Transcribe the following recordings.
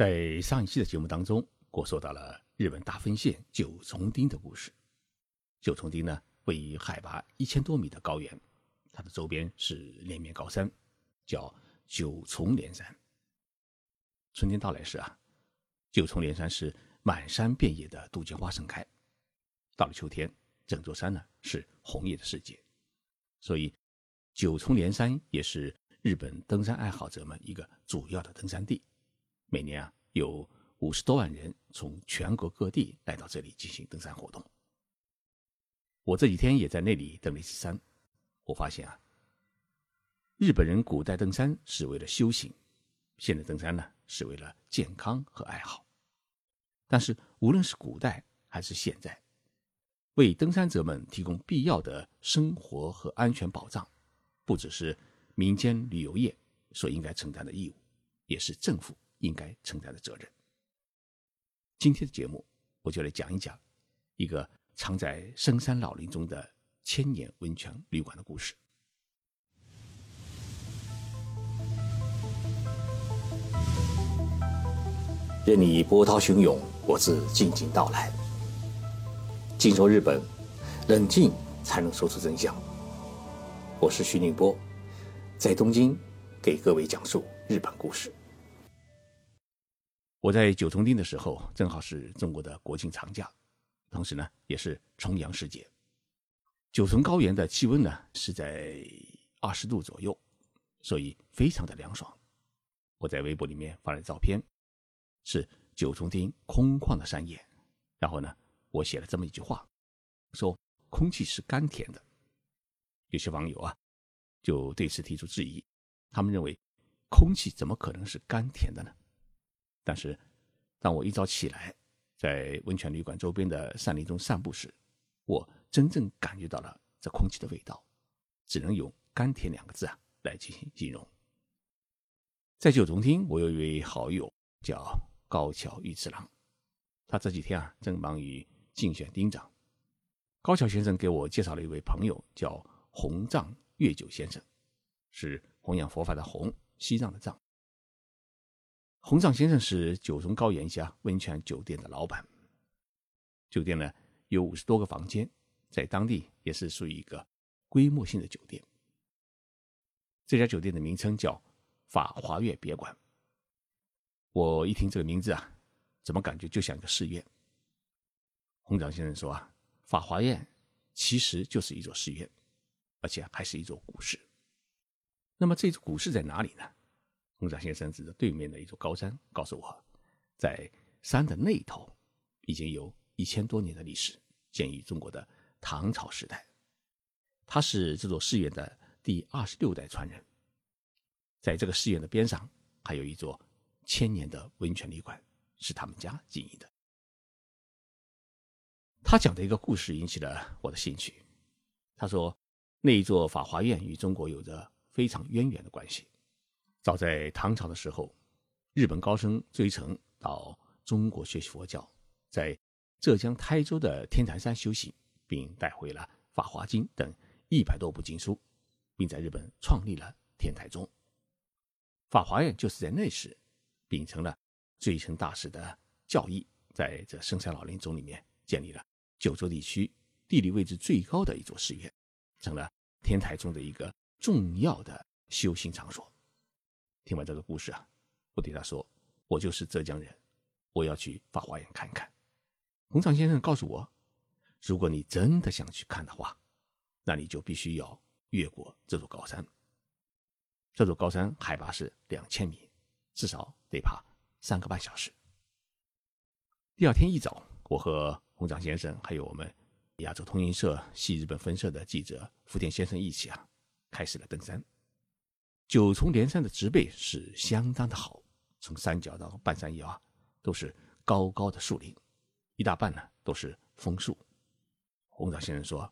在上一期的节目当中，我说到了日本大分县九重町的故事。九重町呢，位于海拔一千多米的高原，它的周边是连绵高山，叫九重连山。春天到来时啊，九重连山是满山遍野的杜鹃花盛开。到了秋天，整座山呢是红叶的世界。所以，九重连山也是日本登山爱好者们一个主要的登山地。每年啊，有五十多万人从全国各地来到这里进行登山活动。我这几天也在那里登了一次山，我发现啊，日本人古代登山是为了修行，现在登山呢是为了健康和爱好。但是无论是古代还是现在，为登山者们提供必要的生活和安全保障，不只是民间旅游业所应该承担的义务，也是政府。应该承担的责任。今天的节目，我就来讲一讲一个藏在深山老林中的千年温泉旅馆的故事。任你波涛汹涌，我自静静到来。静说日本，冷静才能说出真相。我是徐宁波，在东京给各位讲述日本故事。我在九重町的时候，正好是中国的国庆长假，同时呢，也是重阳时节。九重高原的气温呢是在二十度左右，所以非常的凉爽。我在微博里面发了照片，是九重町空旷的山野，然后呢，我写了这么一句话，说空气是甘甜的。有些网友啊，就对此提出质疑，他们认为空气怎么可能是甘甜的呢？但是，当我一早起来，在温泉旅馆周边的山林中散步时，我真正感觉到了这空气的味道，只能用“甘甜”两个字啊来进行形容。在九重町，我有一位好友叫高桥玉次郎，他这几天啊正忙于竞选町长。高桥先生给我介绍了一位朋友，叫弘藏月久先生，是弘扬佛法的弘，西藏的藏。洪藏先生是九重高原下温泉酒店的老板。酒店呢有五十多个房间，在当地也是属于一个规模性的酒店。这家酒店的名称叫法华苑别馆。我一听这个名字啊，怎么感觉就像一个寺院？洪长先生说啊，法华苑其实就是一座寺院，而且还是一座古寺。那么这座古寺在哪里呢？洪长先生指着对面的一座高山，告诉我，在山的那头已经有一千多年的历史，建于中国的唐朝时代。他是这座寺院的第二十六代传人。在这个寺院的边上，还有一座千年的温泉旅馆，是他们家经营的。他讲的一个故事引起了我的兴趣。他说，那一座法华院与中国有着非常渊源的关系。早在唐朝的时候，日本高僧追成到中国学习佛教，在浙江台州的天台山修行，并带回了《法华经》等一百多部经书，并在日本创立了天台宗。法华院就是在那时秉承了追成大师的教义，在这深山老林中里面建立了九州地区地理位置最高的一座寺院，成了天台宗的一个重要的修行场所。听完这个故事啊，我对他说：“我就是浙江人，我要去法华院看看。”洪长先生告诉我：“如果你真的想去看的话，那你就必须要越过这座高山。这座高山海拔是两千米，至少得爬三个半小时。”第二天一早，我和洪长先生还有我们亚洲通讯社系日本分社的记者福田先生一起啊，开始了登山。九重连山的植被是相当的好，从山脚到半山腰啊，都是高高的树林，一大半呢都是枫树。红枣先生说，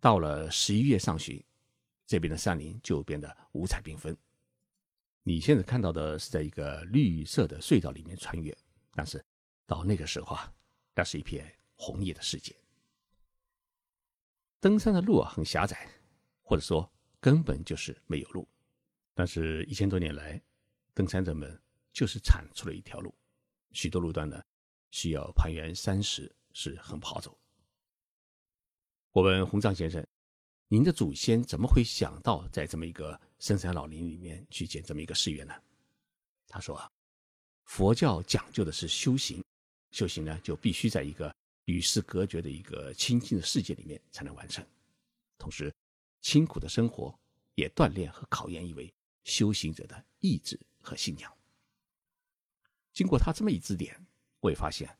到了十一月上旬，这边的山林就变得五彩缤纷。你现在看到的是在一个绿色的隧道里面穿越，但是到那个时候啊，那是一片红叶的世界。登山的路啊很狭窄，或者说根本就是没有路。但是，一千多年来，登山者们就是铲出了一条路，许多路段呢需要攀援山石，是很不好走。我问洪藏先生：“您的祖先怎么会想到在这么一个深山老林里面去建这么一个寺院呢？”他说：“，佛教讲究的是修行，修行呢就必须在一个与世隔绝的一个清净的世界里面才能完成。同时，清苦的生活也锻炼和考验一位修行者的意志和信仰。经过他这么一指点，我也发现，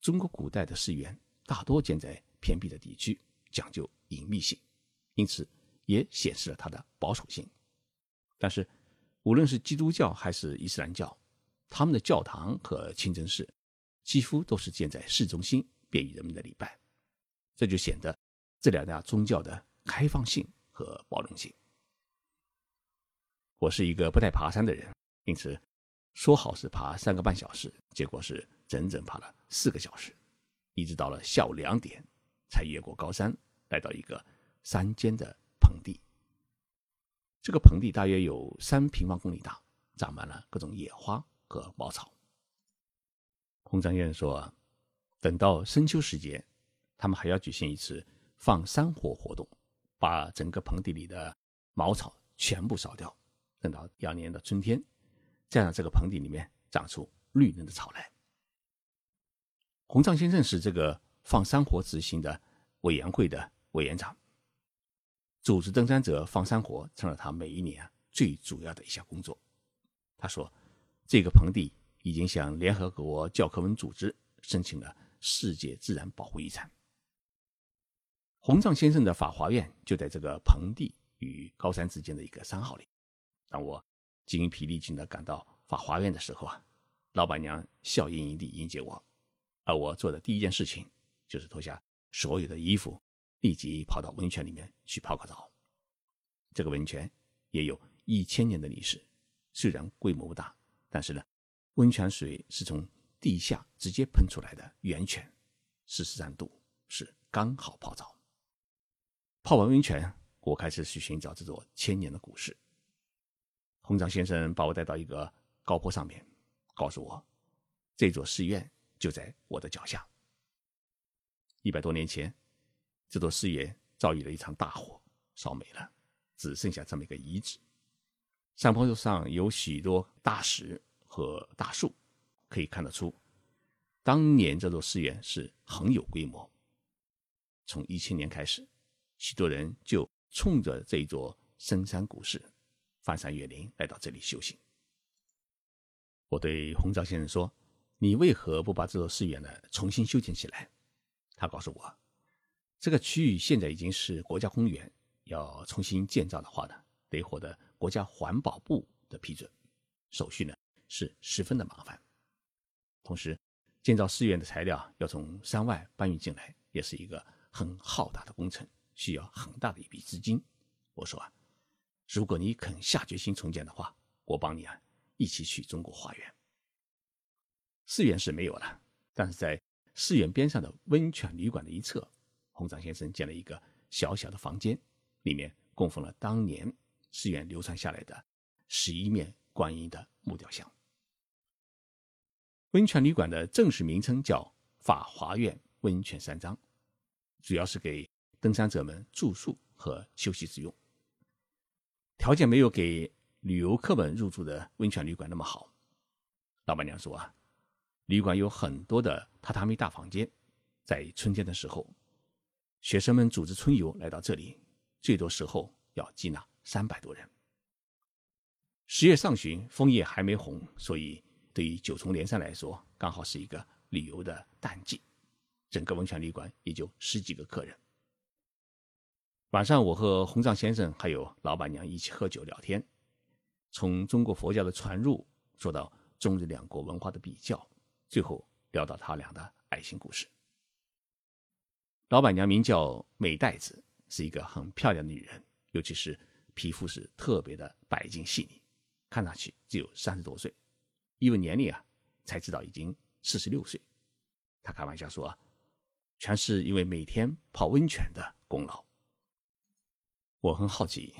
中国古代的寺院大多建在偏僻的地区。”讲究隐秘性，因此也显示了它的保守性。但是，无论是基督教还是伊斯兰教，他们的教堂和清真寺几乎都是建在市中心，便于人们的礼拜。这就显得这两大宗教的开放性和包容性。我是一个不太爬山的人，因此说好是爬三个半小时，结果是整整爬了四个小时，一直到了下午两点。才越过高山，来到一个山间的盆地。这个盆地大约有三平方公里大，长满了各种野花和茅草。洪章先生说，等到深秋时节，他们还要举行一次放山火活动，把整个盆地里的茅草全部烧掉。等到第二年的春天，再让这个盆地里面长出绿嫩的草来。洪藏先生是这个。放山火执行的委员会的委员长，组织登山者放山火成了他每一年最主要的一项工作。他说：“这个盆地已经向联合国教科文组织申请了世界自然保护遗产。”洪藏先生的法华院就在这个盆地与高山之间的一个山号里。当我精疲力尽的赶到法华院的时候啊，老板娘笑盈盈地迎接我，而我做的第一件事情。就是脱下所有的衣服，立即跑到温泉里面去泡个澡。这个温泉也有一千年的历史，虽然规模不大，但是呢，温泉水是从地下直接喷出来的源泉，四十三度，是刚好泡澡。泡完温泉，我开始去寻找这座千年的古寺。红掌先生把我带到一个高坡上面，告诉我，这座寺院就在我的脚下。一百多年前，这座寺院遭遇了一场大火，烧没了，只剩下这么一个遗址。山坡上有许多大石和大树，可以看得出，当年这座寺院是很有规模。从一千年开始，许多人就冲着这座深山古寺，翻山越岭来到这里修行。我对洪昭先生说：“你为何不把这座寺院呢重新修建起来？”他告诉我，这个区域现在已经是国家公园，要重新建造的话呢，得获得国家环保部的批准，手续呢是十分的麻烦。同时，建造寺院的材料要从山外搬运进来，也是一个很浩大的工程，需要很大的一笔资金。我说啊，如果你肯下决心重建的话，我帮你啊一起去中国花园。寺院是没有了，但是在。寺院边上的温泉旅馆的一侧，洪长先生建了一个小小的房间，里面供奉了当年寺院流传下来的十一面观音的木雕像。温泉旅馆的正式名称叫法华院温泉山庄，主要是给登山者们住宿和休息之用。条件没有给旅游客们入住的温泉旅馆那么好。老板娘说啊。旅馆有很多的榻榻米大房间，在春天的时候，学生们组织春游来到这里，最多时候要接纳三百多人。十月上旬，枫叶还没红，所以对于九重连山来说，刚好是一个旅游的淡季。整个温泉旅馆也就十几个客人。晚上，我和洪藏先生还有老板娘一起喝酒聊天，从中国佛教的传入说到中日两国文化的比较。最后聊到他俩的爱情故事。老板娘名叫美代子，是一个很漂亮的女人，尤其是皮肤是特别的白净细腻，看上去只有三十多岁，一问年龄啊，才知道已经四十六岁。她开玩笑说：“全是因为每天泡温泉的功劳。”我很好奇，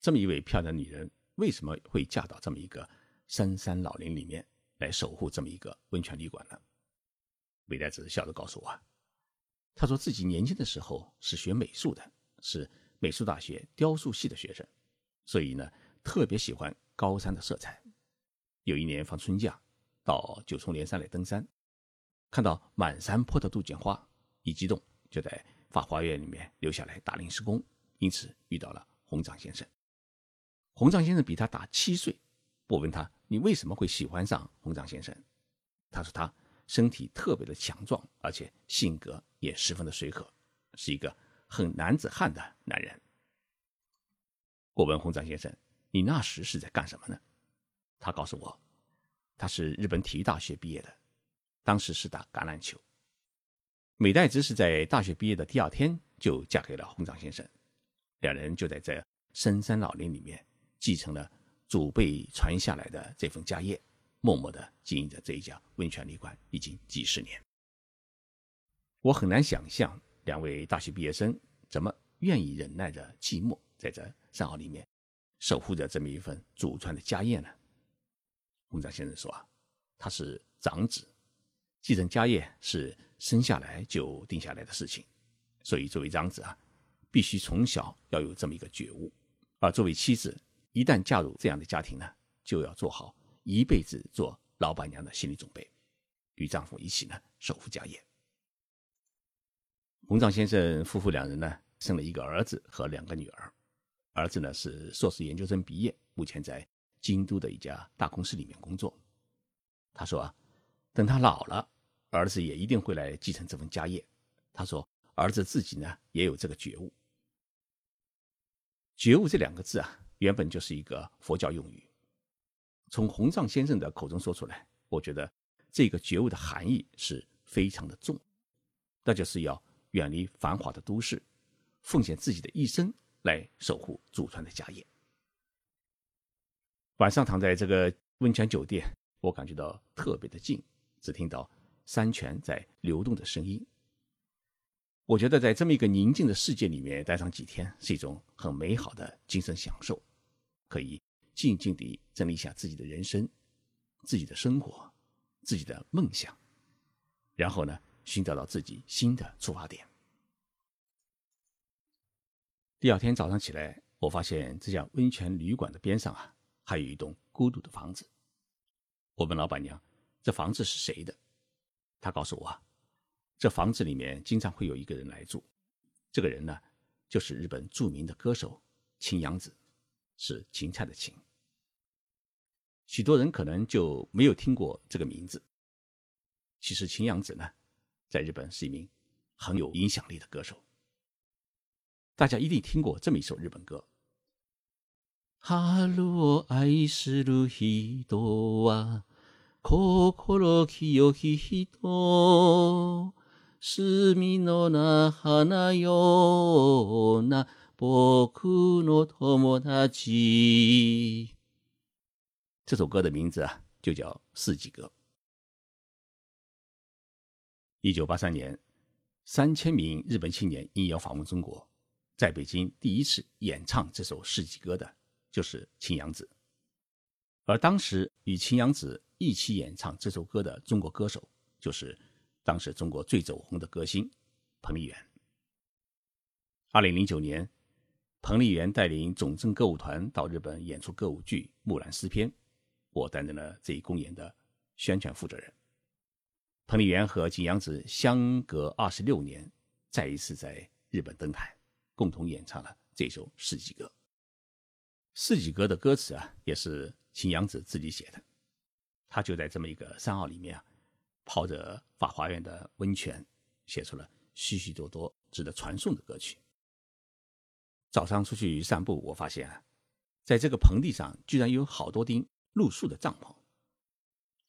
这么一位漂亮女人为什么会嫁到这么一个深山老林里面？来守护这么一个温泉旅馆呢？美代子笑着告诉我，他说自己年轻的时候是学美术的，是美术大学雕塑系的学生，所以呢特别喜欢高山的色彩。有一年放春假，到九重连山来登山，看到满山坡的杜鹃花，一激动就在法华院里面留下来打临时工，因此遇到了红掌先生。红掌先生比他大七岁，我问他：“你为什么会喜欢上红掌先生？”他说：“他身体特别的强壮，而且性格也十分的随和，是一个很男子汉的男人。”我问红掌先生：“你那时是在干什么呢？”他告诉我，他是日本体育大学毕业的，当时是打橄榄球。美代子是在大学毕业的第二天就嫁给了红掌先生，两人就在这深山老林里面。继承了祖辈传下来的这份家业，默默的经营着这一家温泉旅馆已经几十年。我很难想象两位大学毕业生怎么愿意忍耐着寂寞，在这山坳里面守护着这么一份祖传的家业呢？洪章先生说啊，他是长子，继承家业是生下来就定下来的事情，所以作为长子啊，必须从小要有这么一个觉悟，而作为妻子。一旦嫁入这样的家庭呢，就要做好一辈子做老板娘的心理准备，与丈夫一起呢守护家业。洪章先生夫妇两人呢生了一个儿子和两个女儿，儿子呢是硕士研究生毕业，目前在京都的一家大公司里面工作。他说啊，等他老了，儿子也一定会来继承这份家业。他说，儿子自己呢也有这个觉悟。觉悟这两个字啊。原本就是一个佛教用语，从洪藏先生的口中说出来，我觉得这个觉悟的含义是非常的重，那就是要远离繁华的都市，奉献自己的一生来守护祖传的家业。晚上躺在这个温泉酒店，我感觉到特别的静，只听到山泉在流动的声音。我觉得在这么一个宁静的世界里面待上几天，是一种很美好的精神享受。可以静静地整理一下自己的人生、自己的生活、自己的梦想，然后呢，寻找到自己新的出发点。第二天早上起来，我发现这家温泉旅馆的边上啊，还有一栋孤独的房子。我问老板娘：“这房子是谁的？”她告诉我：“这房子里面经常会有一个人来住，这个人呢，就是日本著名的歌手青阳子。”是芹菜的芹，许多人可能就没有听过这个名字。其实秦阳子呢，在日本是一名很有影响力的歌手。大家一定听过这么一首日本歌：“春を愛する人は心清き人、 隅の那花よ那。”僕の友達。这首歌的名字啊，就叫《四季歌》。一九八三年，三千名日本青年应邀访问中国，在北京第一次演唱这首《四季歌》的，就是青阳子。而当时与青阳子一起演唱这首歌的中国歌手，就是 当时中国最走红的歌星彭丽媛。二零零九年。彭丽媛带领总政歌舞团到日本演出歌舞剧《木兰诗篇》，我担任了这一公演的宣传负责人。彭丽媛和景阳子相隔二十六年，再一次在日本登台，共同演唱了这首《四季歌》。《四季歌》的歌词啊，也是景阳子自己写的。他就在这么一个山坳里面啊，泡着法华院的温泉，写出了许许多多值得传颂的歌曲。早上出去散步，我发现啊，在这个棚地上居然有好多钉露宿的帐篷。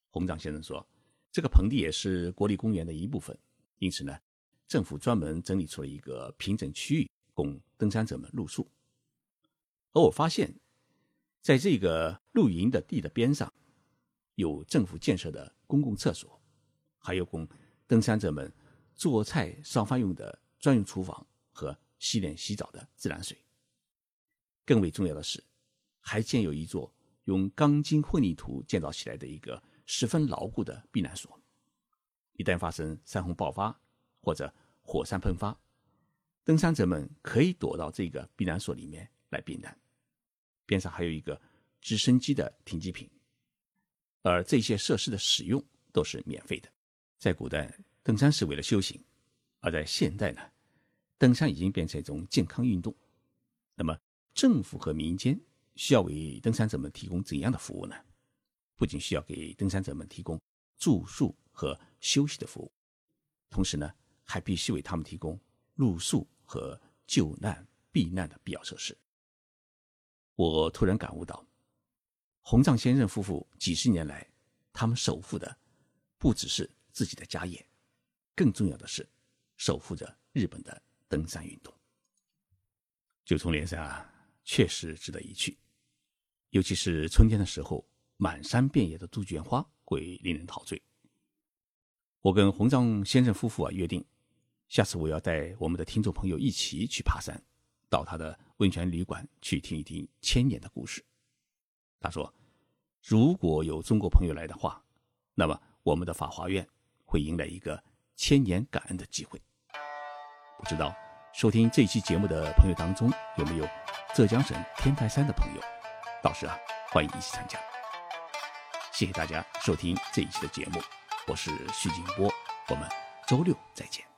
洪章先生说，这个盆地也是国立公园的一部分，因此呢，政府专门整理出了一个平整区域供登山者们露宿。而我发现，在这个露营的地的边上，有政府建设的公共厕所，还有供登山者们做菜烧饭用的专用厨房和。洗脸洗澡的自来水。更为重要的是，还建有一座用钢筋混凝土建造起来的一个十分牢固的避难所。一旦发生山洪爆发或者火山喷发，登山者们可以躲到这个避难所里面来避难。边上还有一个直升机的停机坪，而这些设施的使用都是免费的。在古代，登山是为了修行；而在现代呢，登山已经变成一种健康运动。那么，政府和民间需要为登山者们提供怎样的服务呢？不仅需要给登山者们提供住宿和休息的服务，同时呢，还必须为他们提供露宿和救难避难的必要设施。我突然感悟到，洪藏先生夫妇几十年来，他们守护的不只是自己的家业，更重要的是守护着日本的登山运动。九重连山啊，确实值得一去，尤其是春天的时候，满山遍野的杜鹃花会令人陶醉。我跟洪藏先生夫妇啊约定，下次我要带我们的听众朋友一起去爬山。到他的温泉旅馆去听一听千年的故事。他说：“如果有中国朋友来的话，那么我们的法华院会迎来一个千年感恩的机会。”不知道收听这期节目的朋友当中有没有浙江省天台山的朋友？到时啊，欢迎一起参加。谢谢大家收听这一期的节目，我是徐静波，我们周六再见。